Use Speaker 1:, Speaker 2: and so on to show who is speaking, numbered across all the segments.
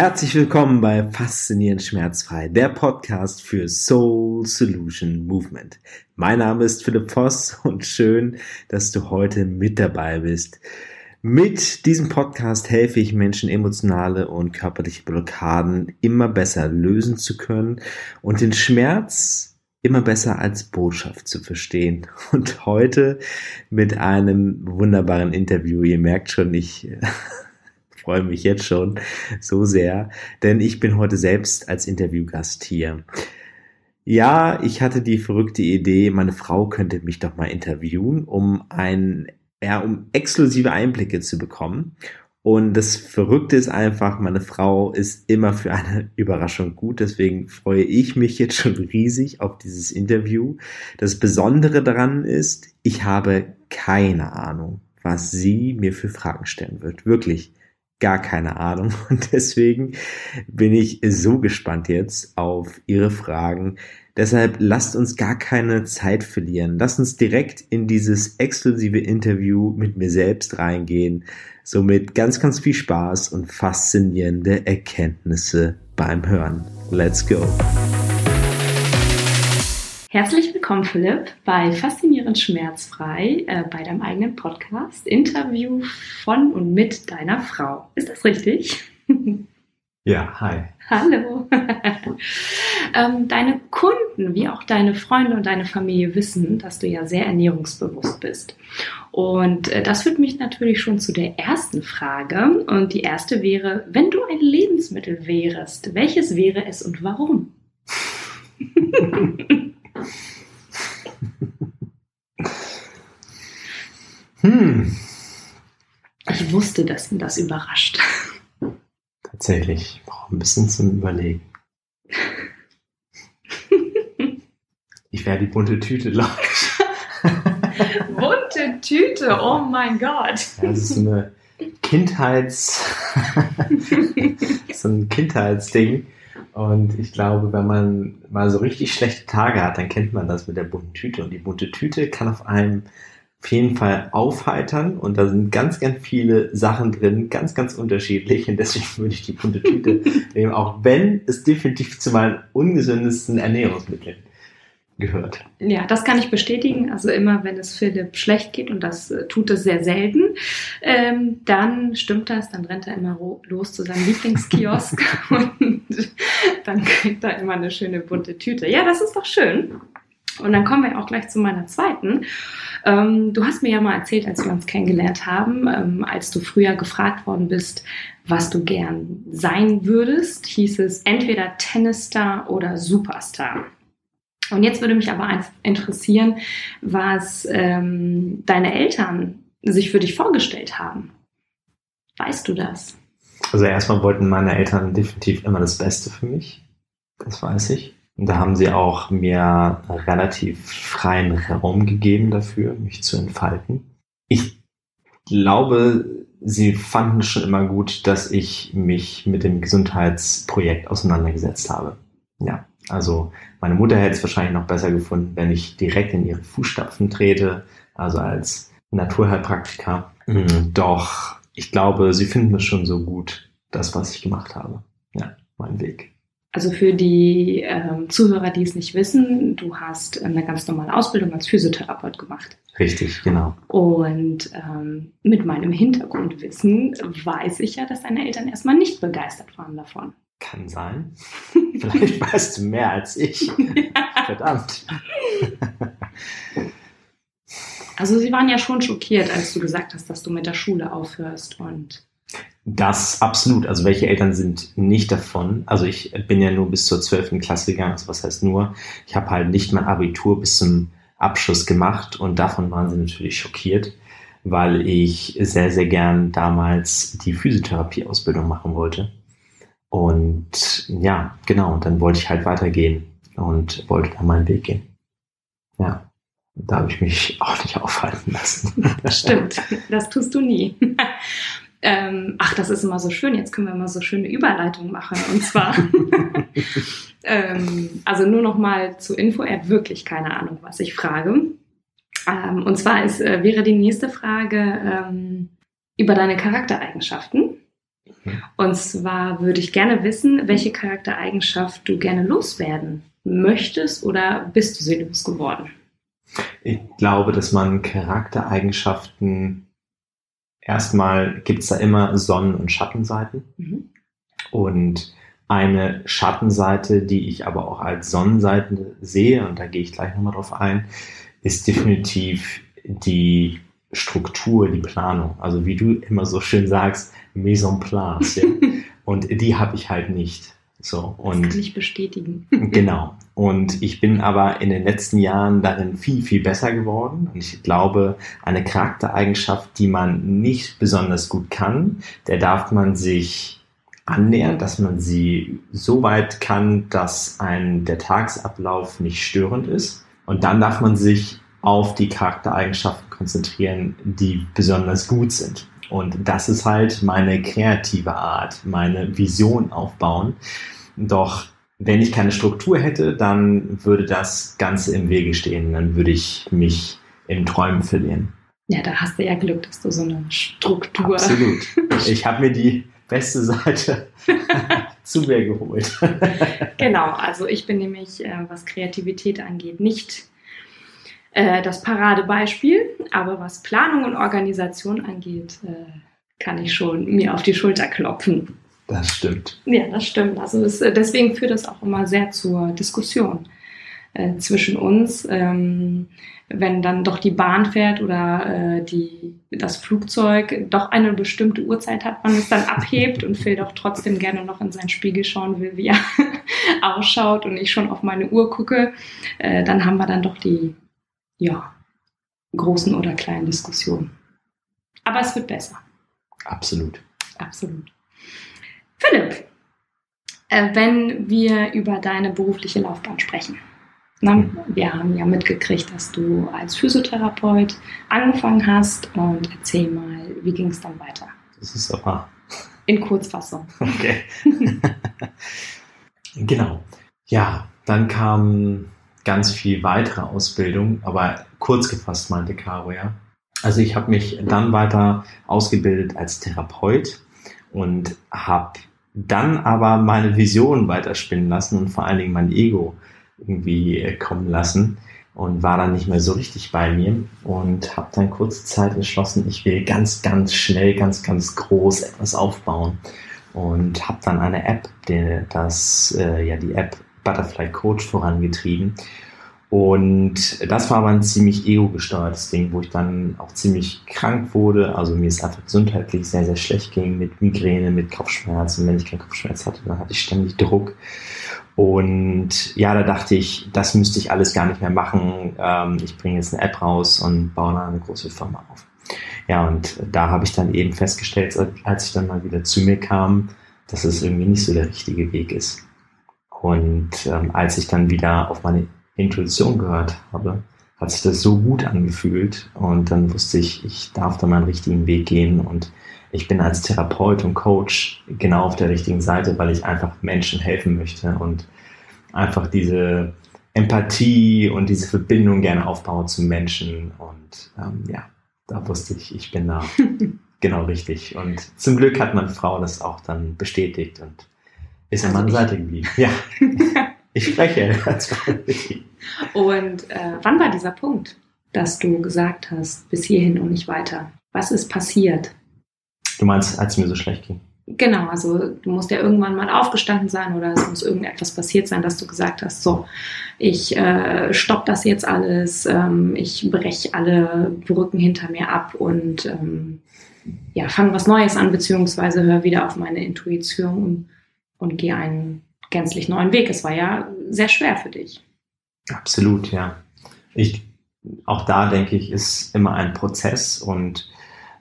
Speaker 1: Herzlich willkommen bei Faszinierend Schmerzfrei, der Podcast für Soul Solution Movement. Mein Name ist Philipp Voss und schön, dass du heute mit dabei bist. Mit diesem Podcast helfe ich Menschen, emotionale und körperliche Blockaden immer besser lösen zu können und den Schmerz immer besser als Botschaft zu verstehen. Und heute mit einem wunderbaren Interview. Ihr merkt schon, ich freue mich jetzt schon so sehr, denn ich bin heute selbst als Interviewgast hier. Ja, ich hatte die verrückte Idee, meine Frau könnte mich doch mal interviewen, um ein, ja, um exklusive Einblicke zu bekommen. Und das Verrückte ist einfach, meine Frau ist immer für eine Überraschung gut. Deswegen freue ich mich jetzt schon riesig auf dieses Interview. Das Besondere daran ist, ich habe keine Ahnung, was sie mir für Fragen stellen wird. Wirklich gar keine Ahnung. Und deswegen bin ich so gespannt jetzt auf Ihre Fragen. Deshalb lasst uns gar keine Zeit verlieren. Lasst uns direkt in dieses exklusive Interview mit mir selbst reingehen. Somit ganz, ganz viel Spaß und faszinierende Erkenntnisse beim Hören. Let's go!
Speaker 2: Herzlich willkommen, Philipp, bei Faszinierend Schmerzfrei, äh, bei deinem eigenen Podcast, Interview von und mit deiner Frau. Ist das richtig?
Speaker 1: Ja, hi.
Speaker 2: Hallo. ähm, deine Kunden, wie auch deine Freunde und deine Familie wissen, dass du ja sehr ernährungsbewusst bist. Und äh, das führt mich natürlich schon zu der ersten Frage. Und die erste wäre, wenn du ein Lebensmittel wärst, welches wäre es und warum? hm. Ich wusste, dass ihn das überrascht.
Speaker 1: Tatsächlich, ich brauche ein bisschen zum Überlegen. Ich wäre die bunte Tüte, glaube ich.
Speaker 2: bunte Tüte, oh mein Gott.
Speaker 1: Ja, das ist eine Kindheits... so ein Kindheitsding. Und ich glaube, wenn man mal so richtig schlechte Tage hat, dann kennt man das mit der bunten Tüte. Und die bunte Tüte kann auf einem auf jeden Fall aufheitern und da sind ganz, ganz viele Sachen drin, ganz, ganz unterschiedlich und deswegen würde ich die bunte Tüte nehmen, auch wenn es definitiv zu meinen ungesündesten Ernährungsmitteln gehört.
Speaker 2: Ja, das kann ich bestätigen. Also immer, wenn es Philipp schlecht geht und das äh, tut es sehr selten, ähm, dann stimmt das, dann rennt er immer los zu seinem Lieblingskiosk und dann kriegt er immer eine schöne bunte Tüte. Ja, das ist doch schön. Und dann kommen wir auch gleich zu meiner zweiten. Ähm, du hast mir ja mal erzählt, als wir uns kennengelernt haben, ähm, als du früher gefragt worden bist, was du gern sein würdest, hieß es entweder Tennisstar oder Superstar. Und jetzt würde mich aber interessieren, was ähm, deine Eltern sich für dich vorgestellt haben. Weißt du das?
Speaker 1: Also erstmal wollten meine Eltern definitiv immer das Beste für mich. Das weiß ich. Und da haben sie auch mir relativ freien Raum gegeben dafür, mich zu entfalten. Ich glaube, sie fanden schon immer gut, dass ich mich mit dem Gesundheitsprojekt auseinandergesetzt habe. Ja, also meine Mutter hätte es wahrscheinlich noch besser gefunden, wenn ich direkt in ihre Fußstapfen trete, also als Naturheilpraktiker. Mhm. Doch ich glaube, sie finden es schon so gut, das, was ich gemacht habe. Ja, mein Weg.
Speaker 2: Also für die ähm, Zuhörer, die es nicht wissen, du hast eine ganz normale Ausbildung als Physiotherapeut gemacht.
Speaker 1: Richtig, genau.
Speaker 2: Und ähm, mit meinem Hintergrundwissen weiß ich ja, dass deine Eltern erstmal nicht begeistert waren davon.
Speaker 1: Kann sein. Vielleicht weißt du mehr als ich. Verdammt.
Speaker 2: Also sie waren ja schon schockiert, als du gesagt hast, dass du mit der Schule aufhörst und
Speaker 1: das absolut. Also welche Eltern sind nicht davon? Also ich bin ja nur bis zur 12. Klasse gegangen. Also was heißt nur? Ich habe halt nicht mein Abitur bis zum Abschluss gemacht und davon waren sie natürlich schockiert, weil ich sehr, sehr gern damals die Physiotherapieausbildung machen wollte. Und ja, genau, und dann wollte ich halt weitergehen und wollte da meinen Weg gehen. Ja, da habe ich mich auch nicht aufhalten lassen.
Speaker 2: Stimmt, das tust du nie. Ähm, ach, das ist immer so schön. Jetzt können wir mal so schöne Überleitung machen. Und zwar, ähm, also nur noch mal zur Info. Er hat wirklich keine Ahnung, was ich frage. Ähm, und zwar ist, äh, wäre die nächste Frage ähm, über deine Charaktereigenschaften. Und zwar würde ich gerne wissen, welche Charaktereigenschaft du gerne loswerden möchtest oder bist du sie losgeworden?
Speaker 1: Ich glaube, dass man Charaktereigenschaften erstmal gibt es da immer Sonnen- und Schattenseiten. Mhm. Und eine Schattenseite, die ich aber auch als Sonnenseite sehe, und da gehe ich gleich nochmal drauf ein, ist definitiv die Struktur, die Planung. Also wie du immer so schön sagst, Mise en place. Ja? und die habe ich halt nicht. So, und
Speaker 2: das kann ich bestätigen.
Speaker 1: genau. Und ich bin aber in den letzten Jahren darin viel, viel besser geworden. Und ich glaube, eine Charaktereigenschaft, die man nicht besonders gut kann, der darf man sich annähern, dass man sie so weit kann, dass ein der Tagesablauf nicht störend ist. Und dann darf man sich auf die Charaktereigenschaften konzentrieren, die besonders gut sind. Und das ist halt meine kreative Art, meine Vision aufbauen. Doch wenn ich keine Struktur hätte, dann würde das Ganze im Wege stehen. Dann würde ich mich in Träumen verlieren.
Speaker 2: Ja, da hast du ja Glück, dass du so eine Struktur.
Speaker 1: Absolut. Ich habe mir die beste Seite zu mir geholt.
Speaker 2: genau, also ich bin nämlich, äh, was Kreativität angeht, nicht äh, das Paradebeispiel, aber was Planung und Organisation angeht, äh, kann ich schon mir auf die Schulter klopfen.
Speaker 1: Das stimmt.
Speaker 2: Ja, das stimmt. Also es, äh, deswegen führt das auch immer sehr zur Diskussion äh, zwischen uns. Ähm, wenn dann doch die Bahn fährt oder äh, die, das Flugzeug doch eine bestimmte Uhrzeit hat, man es dann abhebt und Phil doch trotzdem gerne noch in seinen Spiegel schauen will, wie er ausschaut und ich schon auf meine Uhr gucke, äh, dann haben wir dann doch die ja, großen oder kleinen Diskussionen. Aber es wird besser.
Speaker 1: Absolut.
Speaker 2: Absolut. Philipp, äh, wenn wir über deine berufliche Laufbahn sprechen. Na, wir haben ja mitgekriegt, dass du als Physiotherapeut angefangen hast und erzähl mal, wie ging es dann weiter?
Speaker 1: Das ist aber.
Speaker 2: In Kurzfassung.
Speaker 1: Okay. genau. Ja, dann kam ganz viel weitere Ausbildung, aber kurz gefasst meinte Caro, ja. Also ich habe mich dann weiter ausgebildet als Therapeut und habe dann aber meine Vision weiterspinnen lassen und vor allen Dingen mein Ego irgendwie kommen lassen und war dann nicht mehr so richtig bei mir und habe dann kurze Zeit entschlossen, ich will ganz, ganz schnell, ganz, ganz groß etwas aufbauen und habe dann eine App, die, das, äh, ja, die App Butterfly Coach vorangetrieben. Und das war aber ein ziemlich ego-gesteuertes Ding, wo ich dann auch ziemlich krank wurde. Also mir ist einfach gesundheitlich sehr, sehr schlecht ging mit Migräne, mit Kopfschmerzen. Wenn ich keinen Kopfschmerz hatte, dann hatte ich ständig Druck. Und ja, da dachte ich, das müsste ich alles gar nicht mehr machen. Ähm, ich bringe jetzt eine App raus und baue dann eine große Firma auf. Ja, und da habe ich dann eben festgestellt, als ich dann mal wieder zu mir kam, dass es irgendwie nicht so der richtige Weg ist. Und ähm, als ich dann wieder auf meine Intuition gehört habe, hat sich das so gut angefühlt und dann wusste ich, ich darf da meinen richtigen Weg gehen und ich bin als Therapeut und Coach genau auf der richtigen Seite, weil ich einfach Menschen helfen möchte und einfach diese Empathie und diese Verbindung gerne aufbaue zu Menschen und ähm, ja, da wusste ich, ich bin da genau richtig und zum Glück hat meine Frau das auch dann bestätigt und ist also an meiner Seite geblieben. Ja, ich spreche als
Speaker 2: Und äh, wann war dieser Punkt, dass du gesagt hast, bis hierhin und nicht weiter? Was ist passiert?
Speaker 1: Du meinst, als es mir so schlecht ging?
Speaker 2: Genau, also du musst ja irgendwann mal aufgestanden sein oder es muss irgendetwas passiert sein, dass du gesagt hast, so, ich äh, stopp das jetzt alles, ähm, ich breche alle Brücken hinter mir ab und ähm, ja, fange was Neues an, beziehungsweise höre wieder auf meine Intuition und und gehe einen gänzlich neuen Weg. Es war ja sehr schwer für dich.
Speaker 1: Absolut, ja. Ich, auch da denke ich, ist immer ein Prozess und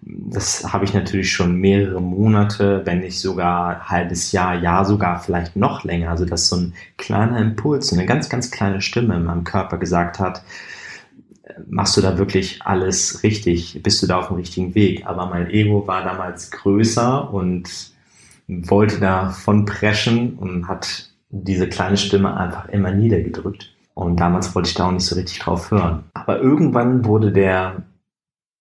Speaker 1: das habe ich natürlich schon mehrere Monate, wenn nicht sogar ein halbes Jahr, Jahr sogar vielleicht noch länger. Also dass so ein kleiner Impuls, eine ganz, ganz kleine Stimme in meinem Körper gesagt hat, machst du da wirklich alles richtig? Bist du da auf dem richtigen Weg? Aber mein Ego war damals größer und wollte davon preschen und hat diese kleine Stimme einfach immer niedergedrückt. Und damals wollte ich da auch nicht so richtig drauf hören. Aber irgendwann wurde der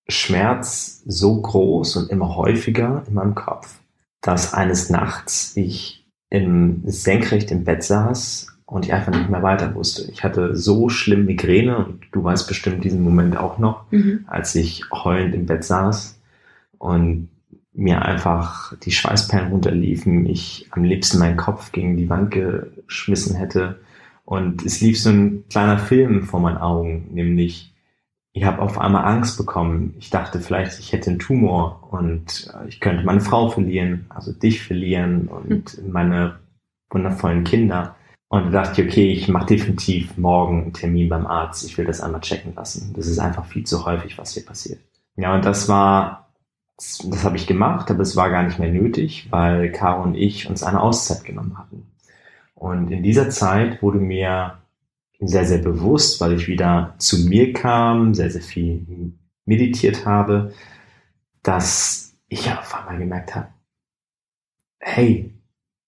Speaker 1: Schmerz so groß und immer häufiger in meinem Kopf, dass eines Nachts ich im senkrecht im Bett saß und ich einfach nicht mehr weiter wusste. Ich hatte so schlimm Migräne und du weißt bestimmt diesen Moment auch noch, mhm. als ich heulend im Bett saß und mir einfach die Schweißperlen runterliefen, ich am liebsten meinen Kopf gegen die Wand geschmissen hätte und es lief so ein kleiner Film vor meinen Augen, nämlich ich habe auf einmal Angst bekommen. Ich dachte vielleicht, ich hätte einen Tumor und ich könnte meine Frau verlieren, also dich verlieren und mhm. meine wundervollen Kinder. Und da dachte ich, okay, ich mache definitiv morgen einen Termin beim Arzt. Ich will das einmal checken lassen. Das ist einfach viel zu häufig, was hier passiert. Ja, und das war, das habe ich gemacht, aber es war gar nicht mehr nötig, weil Caro und ich uns eine Auszeit genommen hatten. Und in dieser Zeit wurde mir sehr, sehr bewusst, weil ich wieder zu mir kam, sehr, sehr viel meditiert habe, dass ich auf einmal gemerkt habe, hey,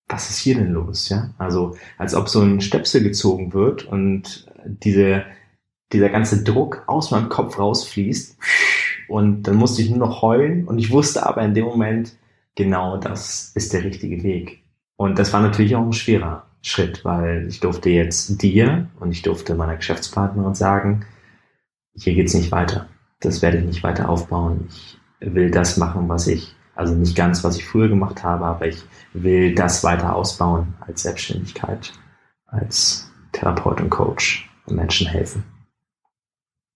Speaker 1: was ist hier denn los? Ja, also als ob so ein Stöpsel gezogen wird und diese, dieser ganze Druck aus meinem Kopf rausfließt und dann musste ich nur noch heulen und ich wusste aber in dem Moment, genau das ist der richtige Weg. Und das war natürlich auch ein schwerer Schritt, weil ich durfte jetzt dir und ich durfte meiner Geschäftspartnerin sagen, hier geht's nicht weiter. Das werde ich nicht weiter aufbauen. Ich will das machen, was ich also nicht ganz, was ich früher gemacht habe, aber ich will das weiter ausbauen als Selbstständigkeit, als Therapeut und Coach und Menschen helfen.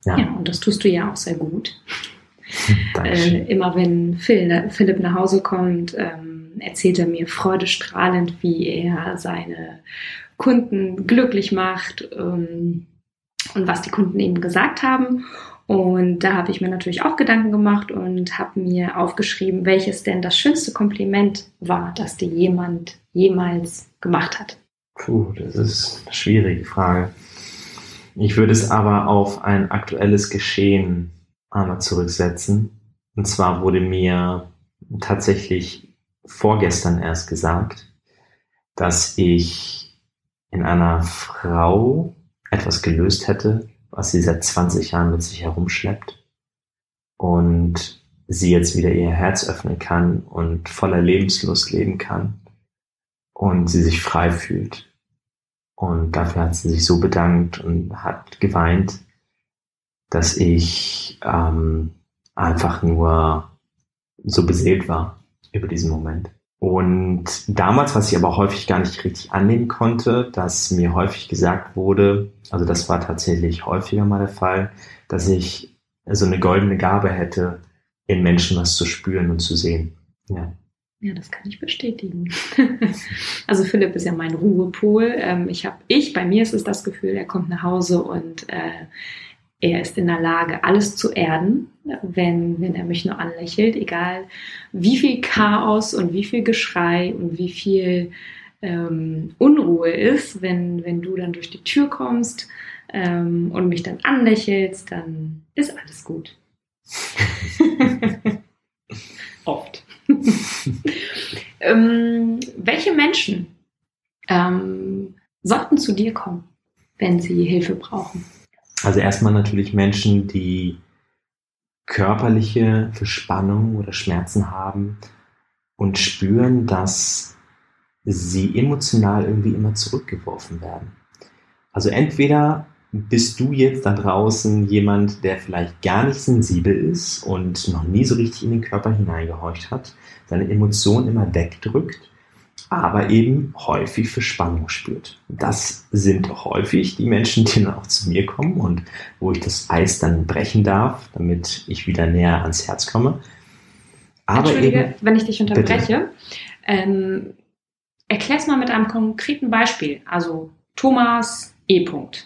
Speaker 2: Ja. ja, und das tust du ja auch sehr gut. äh, immer wenn Phil, Philipp nach Hause kommt, ähm, erzählt er mir freudestrahlend, wie er seine Kunden glücklich macht ähm, und was die Kunden eben gesagt haben. Und da habe ich mir natürlich auch Gedanken gemacht und habe mir aufgeschrieben, welches denn das schönste Kompliment war, das dir jemand jemals gemacht hat.
Speaker 1: Puh, das ist eine schwierige Frage. Ich würde es aber auf ein aktuelles Geschehen einmal zurücksetzen. Und zwar wurde mir tatsächlich vorgestern erst gesagt, dass ich in einer Frau etwas gelöst hätte, was sie seit 20 Jahren mit sich herumschleppt und sie jetzt wieder ihr Herz öffnen kann und voller Lebenslust leben kann und sie sich frei fühlt. Und dafür hat sie sich so bedankt und hat geweint, dass ich ähm, einfach nur so beseelt war über diesen Moment. Und damals, was ich aber häufig gar nicht richtig annehmen konnte, dass mir häufig gesagt wurde, also das war tatsächlich häufiger mal der Fall, dass ich so eine goldene Gabe hätte, in Menschen was zu spüren und zu sehen. Ja.
Speaker 2: Ja, das kann ich bestätigen. also Philipp ist ja mein Ruhepol. Ähm, ich habe, ich, bei mir ist es das Gefühl, er kommt nach Hause und äh, er ist in der Lage, alles zu erden, wenn, wenn er mich nur anlächelt, egal wie viel Chaos und wie viel Geschrei und wie viel ähm, Unruhe ist, wenn, wenn du dann durch die Tür kommst ähm, und mich dann anlächelst, dann ist alles gut. Oft. ähm, welche Menschen ähm, sollten zu dir kommen, wenn sie Hilfe brauchen?
Speaker 1: Also erstmal natürlich Menschen, die körperliche Verspannung oder Schmerzen haben und spüren, dass sie emotional irgendwie immer zurückgeworfen werden. Also entweder bist du jetzt da draußen jemand, der vielleicht gar nicht sensibel ist und noch nie so richtig in den Körper hineingehorcht hat, seine Emotionen immer wegdrückt aber eben häufig für Spannung spürt. Das sind häufig die Menschen, die dann auch zu mir kommen und wo ich das Eis dann brechen darf, damit ich wieder näher ans Herz komme.
Speaker 2: Aber Entschuldige, eben, wenn ich dich unterbreche. Ähm, Erklär es mal mit einem konkreten Beispiel. Also Thomas E. -Punkt.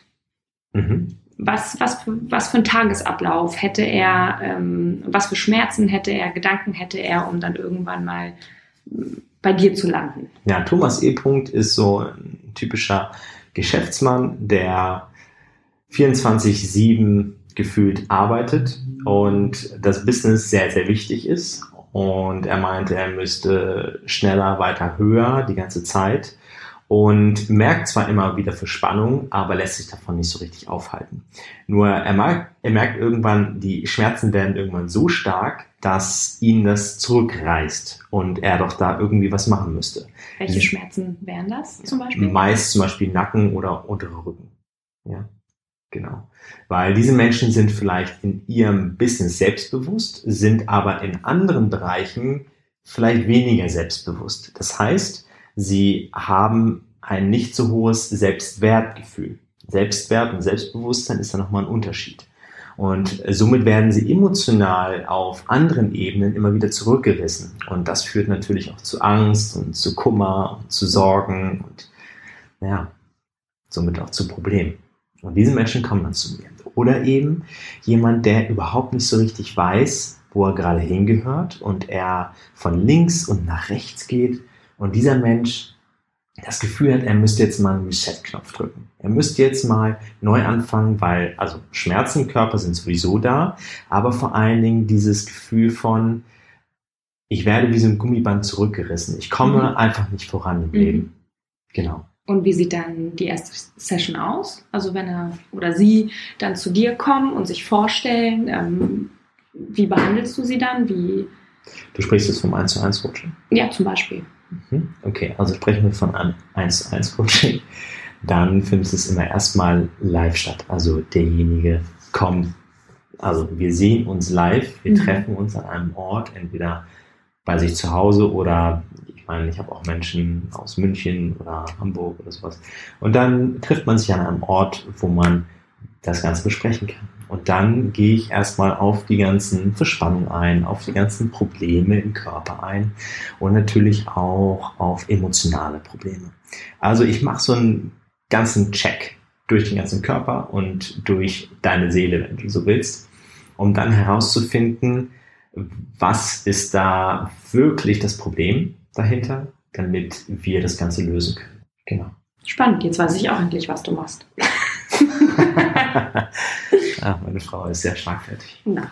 Speaker 2: Mhm. Was, was, was für ein Tagesablauf hätte er, ähm, was für Schmerzen hätte er, Gedanken hätte er, um dann irgendwann mal bei dir zu landen.
Speaker 1: Ja, Thomas E. -Punkt ist so ein typischer Geschäftsmann, der 24-7 gefühlt arbeitet und das Business sehr, sehr wichtig ist. Und er meinte, er müsste schneller, weiter, höher die ganze Zeit. Und merkt zwar immer wieder Verspannung, aber lässt sich davon nicht so richtig aufhalten. Nur er, mag, er merkt irgendwann, die Schmerzen werden irgendwann so stark, dass ihn das zurückreißt und er doch da irgendwie was machen müsste.
Speaker 2: Welche Schmerzen wären das zum Beispiel?
Speaker 1: Meist zum Beispiel Nacken oder untere Rücken. Ja, genau. Weil diese Menschen sind vielleicht in ihrem Business selbstbewusst, sind aber in anderen Bereichen vielleicht weniger selbstbewusst. Das heißt, sie haben ein nicht so hohes Selbstwertgefühl. Selbstwert und Selbstbewusstsein ist da nochmal ein Unterschied. Und somit werden sie emotional auf anderen Ebenen immer wieder zurückgerissen. Und das führt natürlich auch zu Angst und zu Kummer und zu Sorgen und ja, somit auch zu Problemen. Und diese Menschen kommen dann zu mir. Oder eben jemand, der überhaupt nicht so richtig weiß, wo er gerade hingehört und er von links und nach rechts geht. Und dieser Mensch das Gefühl hat, er müsste jetzt mal einen Reset-Knopf drücken. Er müsste jetzt mal neu anfangen, weil, also Schmerzen im Körper sind sowieso da, aber vor allen Dingen dieses Gefühl von, ich werde wie so ein Gummiband zurückgerissen. Ich komme mhm. einfach nicht voran im mhm. Leben. Genau.
Speaker 2: Und wie sieht dann die erste Session aus? Also wenn er oder sie dann zu dir kommen und sich vorstellen, ähm, wie behandelst du sie dann? Wie
Speaker 1: du sprichst jetzt vom 1 zu 1 Coaching?
Speaker 2: Ja, zum Beispiel.
Speaker 1: Mhm. Okay, also sprechen wir von einem 1 zu 1 Coaching. Dann findet es immer erstmal live statt. Also derjenige kommt, also wir sehen uns live, wir mhm. treffen uns an einem Ort, entweder bei sich zu Hause oder ich meine, ich habe auch Menschen aus München oder Hamburg oder sowas. Und dann trifft man sich an einem Ort, wo man das Ganze besprechen kann. Und dann gehe ich erstmal auf die ganzen Verspannungen ein, auf die ganzen Probleme im Körper ein und natürlich auch auf emotionale Probleme. Also ich mache so einen ganzen Check durch den ganzen Körper und durch deine Seele, wenn du so willst, um dann herauszufinden, was ist da wirklich das Problem dahinter, damit wir das Ganze lösen können. Genau.
Speaker 2: Spannend, jetzt weiß ich auch endlich, was du machst.
Speaker 1: Ach, meine Frau ist sehr schlagfertig.
Speaker 2: Na.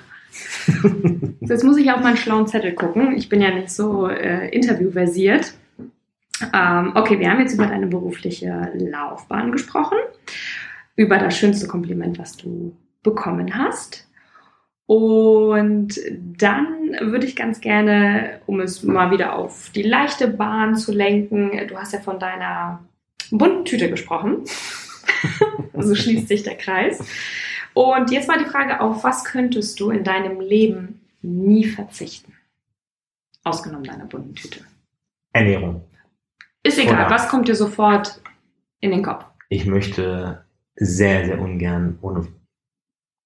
Speaker 2: Jetzt muss ich auf meinen schlauen Zettel gucken. Ich bin ja nicht so äh, interviewversiert. Ähm, okay, wir haben jetzt über deine berufliche Laufbahn gesprochen, über das schönste Kompliment, was du bekommen hast. Und dann würde ich ganz gerne, um es mal wieder auf die leichte Bahn zu lenken, du hast ja von deiner bunten Tüte gesprochen. so schließt sich der Kreis. Und jetzt mal die Frage, auf was könntest du in deinem Leben nie verzichten? Ausgenommen deiner bunten Tüte.
Speaker 1: Ernährung.
Speaker 2: Ist egal, Oder was kommt dir sofort in den Kopf?
Speaker 1: Ich möchte sehr, sehr ungern, ohne,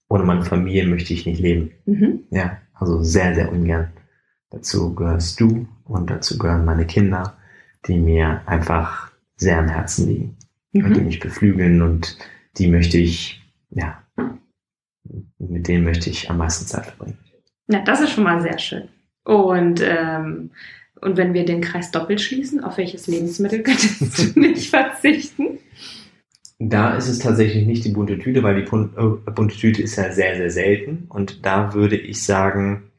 Speaker 1: ohne meine Familie möchte ich nicht leben. Mhm. Ja, also sehr, sehr ungern. Dazu gehörst du und dazu gehören meine Kinder, die mir einfach sehr am Herzen liegen mhm. und die mich beflügeln und die möchte ich, ja, mit denen möchte ich am meisten Zeit verbringen.
Speaker 2: Ja, das ist schon mal sehr schön. Und, ähm, und wenn wir den Kreis doppelt schließen, auf welches Lebensmittel könntest du nicht verzichten?
Speaker 1: Da ist es tatsächlich nicht die bunte Tüte, weil die äh, bunte Tüte ist ja sehr, sehr selten. Und da würde ich sagen,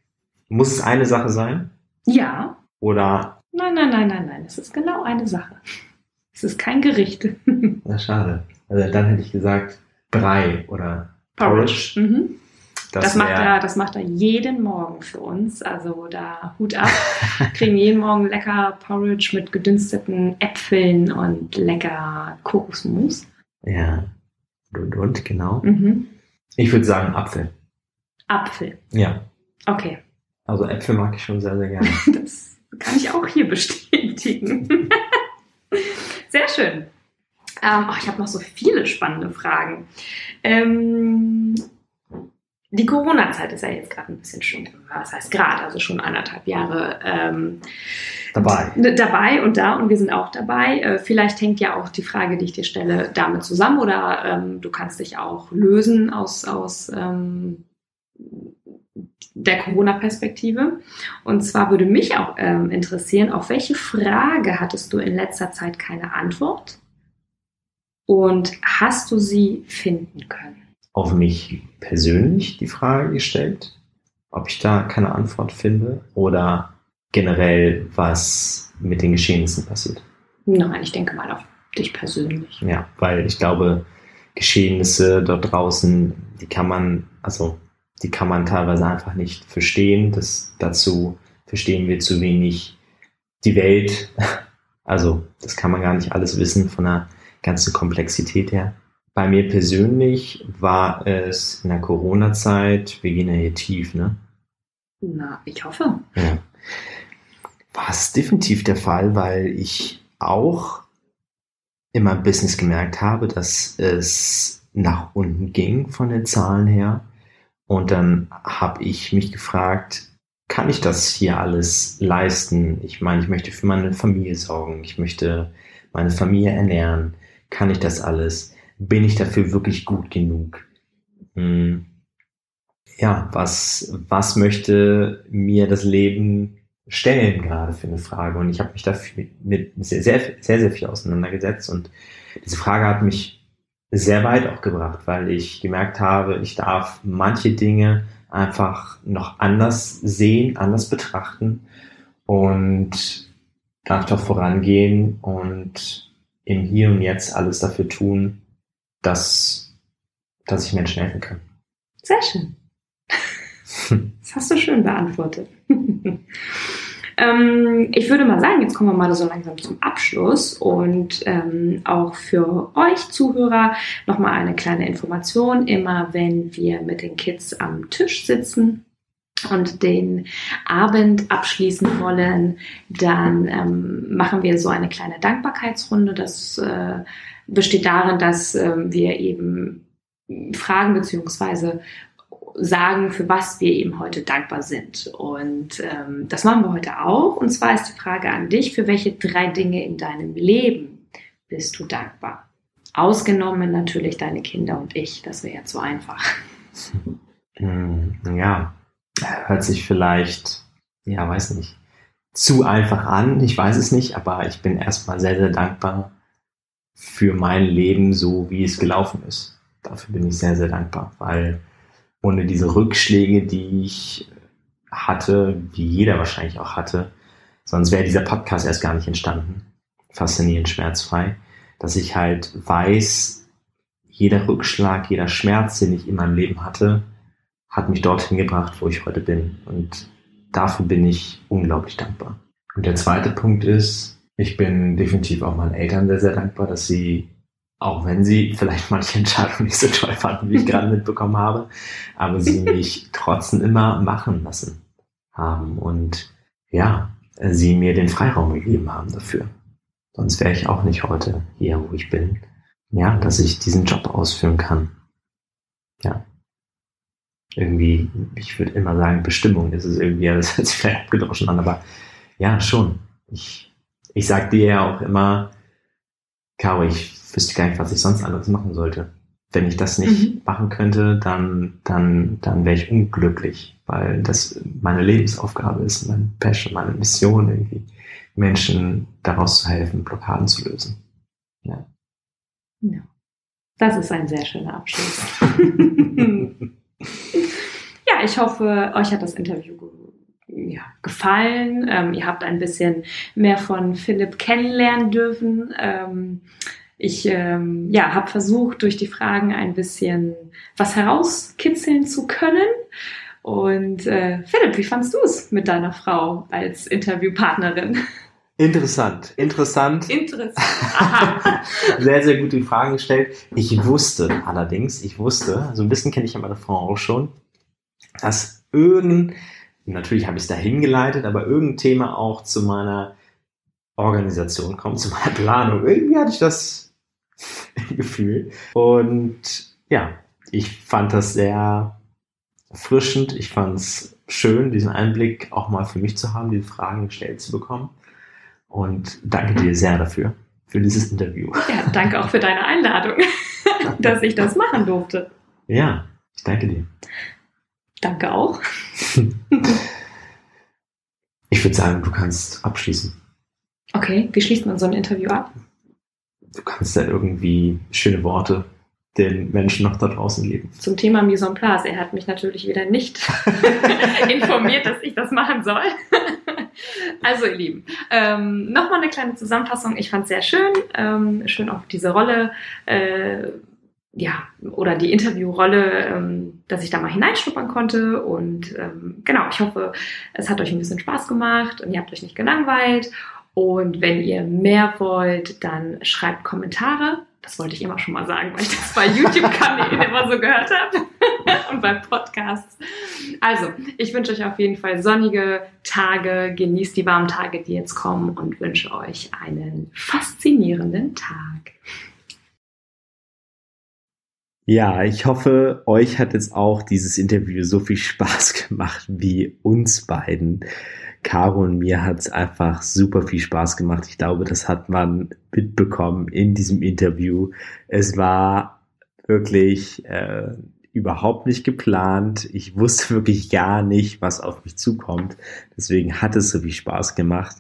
Speaker 1: muss es eine Sache sein?
Speaker 2: Ja.
Speaker 1: Oder?
Speaker 2: Nein, nein, nein, nein, nein. Es ist genau eine Sache. Es ist kein Gericht.
Speaker 1: Na, schade. Also dann hätte ich gesagt Brei oder Porridge. Porridge. Mhm.
Speaker 2: Das, das, macht er, das macht er jeden Morgen für uns. Also da Hut ab. Kriegen jeden Morgen lecker Porridge mit gedünsteten Äpfeln und lecker Kokosmus.
Speaker 1: Ja. Und, und genau. Mhm. Ich würde sagen Apfel.
Speaker 2: Apfel.
Speaker 1: Ja.
Speaker 2: Okay.
Speaker 1: Also Äpfel mag ich schon sehr, sehr gerne.
Speaker 2: das kann ich auch hier bestätigen. Sehr schön. Ähm, oh, ich habe noch so viele spannende Fragen. Ähm, die Corona-Zeit ist ja jetzt gerade ein bisschen schon, was heißt gerade, also schon anderthalb Jahre ähm,
Speaker 1: dabei.
Speaker 2: Dabei und da und wir sind auch dabei. Äh, vielleicht hängt ja auch die Frage, die ich dir stelle, damit zusammen oder ähm, du kannst dich auch lösen aus, aus ähm, der Corona-Perspektive. Und zwar würde mich auch ähm, interessieren, auf welche Frage hattest du in letzter Zeit keine Antwort? Und hast du sie finden können?
Speaker 1: Auf mich persönlich die Frage gestellt, ob ich da keine Antwort finde oder generell, was mit den Geschehnissen passiert?
Speaker 2: Nein, ich denke mal auf dich persönlich.
Speaker 1: Ja, weil ich glaube, Geschehnisse dort draußen, die kann man, also die kann man teilweise einfach nicht verstehen. Das, dazu verstehen wir zu wenig die Welt. Also das kann man gar nicht alles wissen von der ganzen Komplexität her. Bei mir persönlich war es in der Corona-Zeit, wir gehen ja hier tief, ne?
Speaker 2: Na, ich hoffe.
Speaker 1: Ja. War es definitiv der Fall, weil ich auch in meinem Business gemerkt habe, dass es nach unten ging von den Zahlen her. Und dann habe ich mich gefragt, kann ich das hier alles leisten? Ich meine, ich möchte für meine Familie sorgen, ich möchte meine Familie ernähren. Kann ich das alles? Bin ich dafür wirklich gut genug? Hm. Ja, was, was möchte mir das Leben stellen gerade für eine Frage? Und ich habe mich dafür mit sehr, sehr, sehr, sehr viel auseinandergesetzt und diese Frage hat mich sehr weit auch gebracht, weil ich gemerkt habe, ich darf manche Dinge einfach noch anders sehen, anders betrachten und darf doch vorangehen und im Hier und Jetzt alles dafür tun, dass, dass ich Menschen helfen kann.
Speaker 2: Sehr schön. Das hast du schön beantwortet. ähm, ich würde mal sagen, jetzt kommen wir mal so langsam zum Abschluss und ähm, auch für euch Zuhörer nochmal eine kleine Information. Immer wenn wir mit den Kids am Tisch sitzen, und den Abend abschließen wollen, dann ähm, machen wir so eine kleine Dankbarkeitsrunde. Das äh, besteht darin, dass äh, wir eben fragen beziehungsweise sagen, für was wir eben heute dankbar sind. Und ähm, das machen wir heute auch. Und zwar ist die Frage an dich, für welche drei Dinge in deinem Leben bist du dankbar? Ausgenommen natürlich deine Kinder und ich. Das wäre jetzt so einfach.
Speaker 1: Hm, ja, hört sich vielleicht, ja, weiß nicht, zu einfach an. Ich weiß es nicht, aber ich bin erstmal sehr, sehr dankbar für mein Leben, so wie es gelaufen ist. Dafür bin ich sehr, sehr dankbar, weil ohne diese Rückschläge, die ich hatte, wie jeder wahrscheinlich auch hatte, sonst wäre dieser Podcast erst gar nicht entstanden. Faszinierend schmerzfrei, dass ich halt weiß, jeder Rückschlag, jeder Schmerz, den ich in meinem Leben hatte, hat mich dorthin gebracht, wo ich heute bin. Und dafür bin ich unglaublich dankbar. Und der zweite Punkt ist, ich bin definitiv auch meinen Eltern sehr, sehr dankbar, dass sie auch wenn sie vielleicht manche Entscheidungen nicht so toll fanden, wie ich gerade mitbekommen habe, aber sie mich trotzdem immer machen lassen haben und ja, sie mir den Freiraum gegeben haben dafür. Sonst wäre ich auch nicht heute hier, wo ich bin. Ja, dass ich diesen Job ausführen kann. Ja. Irgendwie, ich würde immer sagen, Bestimmung ist es irgendwie, das hört sich vielleicht abgedroschen an, aber ja, schon. Ich, ich sag dir ja auch immer, Caro, ich wüsste gar nicht, was ich sonst anderes machen sollte. Wenn ich das nicht mhm. machen könnte, dann, dann, dann wäre ich unglücklich, weil das meine Lebensaufgabe ist, meine Passion, meine Mission irgendwie, Menschen daraus zu helfen, Blockaden zu lösen. Ja.
Speaker 2: ja. Das ist ein sehr schöner Abschluss. ja, ich hoffe, euch hat das Interview ja, gefallen. Ähm, ihr habt ein bisschen mehr von Philipp kennenlernen dürfen. Ähm, ich ähm, ja, habe versucht, durch die Fragen ein bisschen was herauskitzeln zu können. Und äh, Philipp, wie fandst du es mit deiner Frau als Interviewpartnerin?
Speaker 1: Interessant, interessant.
Speaker 2: Interessant.
Speaker 1: sehr, sehr gute Fragen gestellt. Ich wusste allerdings, ich wusste, so ein bisschen kenne ich ja meine Frau auch schon, dass irgend, natürlich habe ich es da hingeleitet, aber irgendein Thema auch zu meiner Organisation kommt, zu meiner Planung. Irgendwie hatte ich das Gefühl. Und ja, ich fand das sehr erfrischend. Ich fand es schön, diesen Einblick auch mal für mich zu haben, diese Fragen gestellt zu bekommen. Und danke dir sehr dafür, für dieses Interview.
Speaker 2: Ja, danke auch für deine Einladung, dass ich das machen durfte.
Speaker 1: Ja, ich danke dir.
Speaker 2: Danke auch.
Speaker 1: ich würde sagen, du kannst abschließen.
Speaker 2: Okay, wie schließt man so ein Interview ab?
Speaker 1: Du kannst da irgendwie schöne Worte den Menschen noch da draußen geben.
Speaker 2: Zum Thema Mise en place. Er hat mich natürlich wieder nicht informiert, dass ich das machen soll. Also ihr Lieben, ähm, nochmal eine kleine Zusammenfassung. Ich fand es sehr schön, ähm, schön auch diese Rolle, äh, ja, oder die Interviewrolle, ähm, dass ich da mal hineinschnuppern konnte. Und ähm, genau, ich hoffe, es hat euch ein bisschen Spaß gemacht und ihr habt euch nicht gelangweilt. Und wenn ihr mehr wollt, dann schreibt Kommentare. Das wollte ich immer schon mal sagen, weil ich das bei YouTube-Kanälen immer so gehört habe und bei Podcasts. Also, ich wünsche euch auf jeden Fall sonnige Tage, genießt die warmen Tage, die jetzt kommen und wünsche euch einen faszinierenden Tag.
Speaker 1: Ja, ich hoffe, euch hat jetzt auch dieses Interview so viel Spaß gemacht wie uns beiden. Caro und mir hat es einfach super viel Spaß gemacht. Ich glaube, das hat man mitbekommen in diesem Interview. Es war wirklich äh, überhaupt nicht geplant. Ich wusste wirklich gar nicht, was auf mich zukommt. Deswegen hat es so viel Spaß gemacht.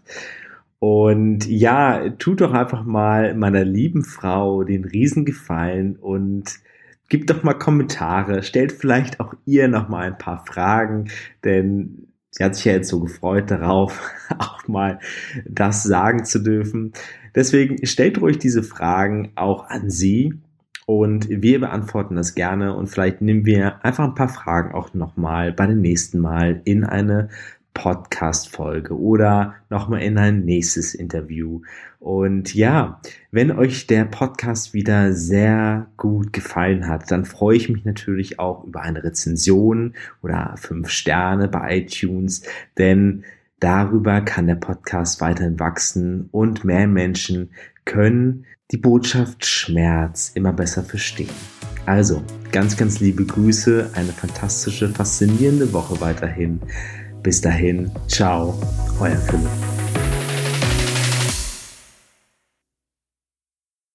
Speaker 1: Und ja, tut doch einfach mal meiner lieben Frau den Riesengefallen und Gebt doch mal Kommentare, stellt vielleicht auch ihr noch mal ein paar Fragen, denn sie hat sich ja jetzt so gefreut darauf, auch mal das sagen zu dürfen. Deswegen stellt ruhig diese Fragen auch an sie und wir beantworten das gerne und vielleicht nehmen wir einfach ein paar Fragen auch noch mal bei den nächsten Mal in eine Podcast-Folge oder nochmal in ein nächstes Interview. Und ja, wenn euch der Podcast wieder sehr gut gefallen hat, dann freue ich mich natürlich auch über eine Rezension oder fünf Sterne bei iTunes, denn darüber kann der Podcast weiterhin wachsen und mehr Menschen können die Botschaft Schmerz immer besser verstehen. Also, ganz, ganz liebe Grüße, eine fantastische, faszinierende Woche weiterhin. Bis dahin, ciao, euer Philipp.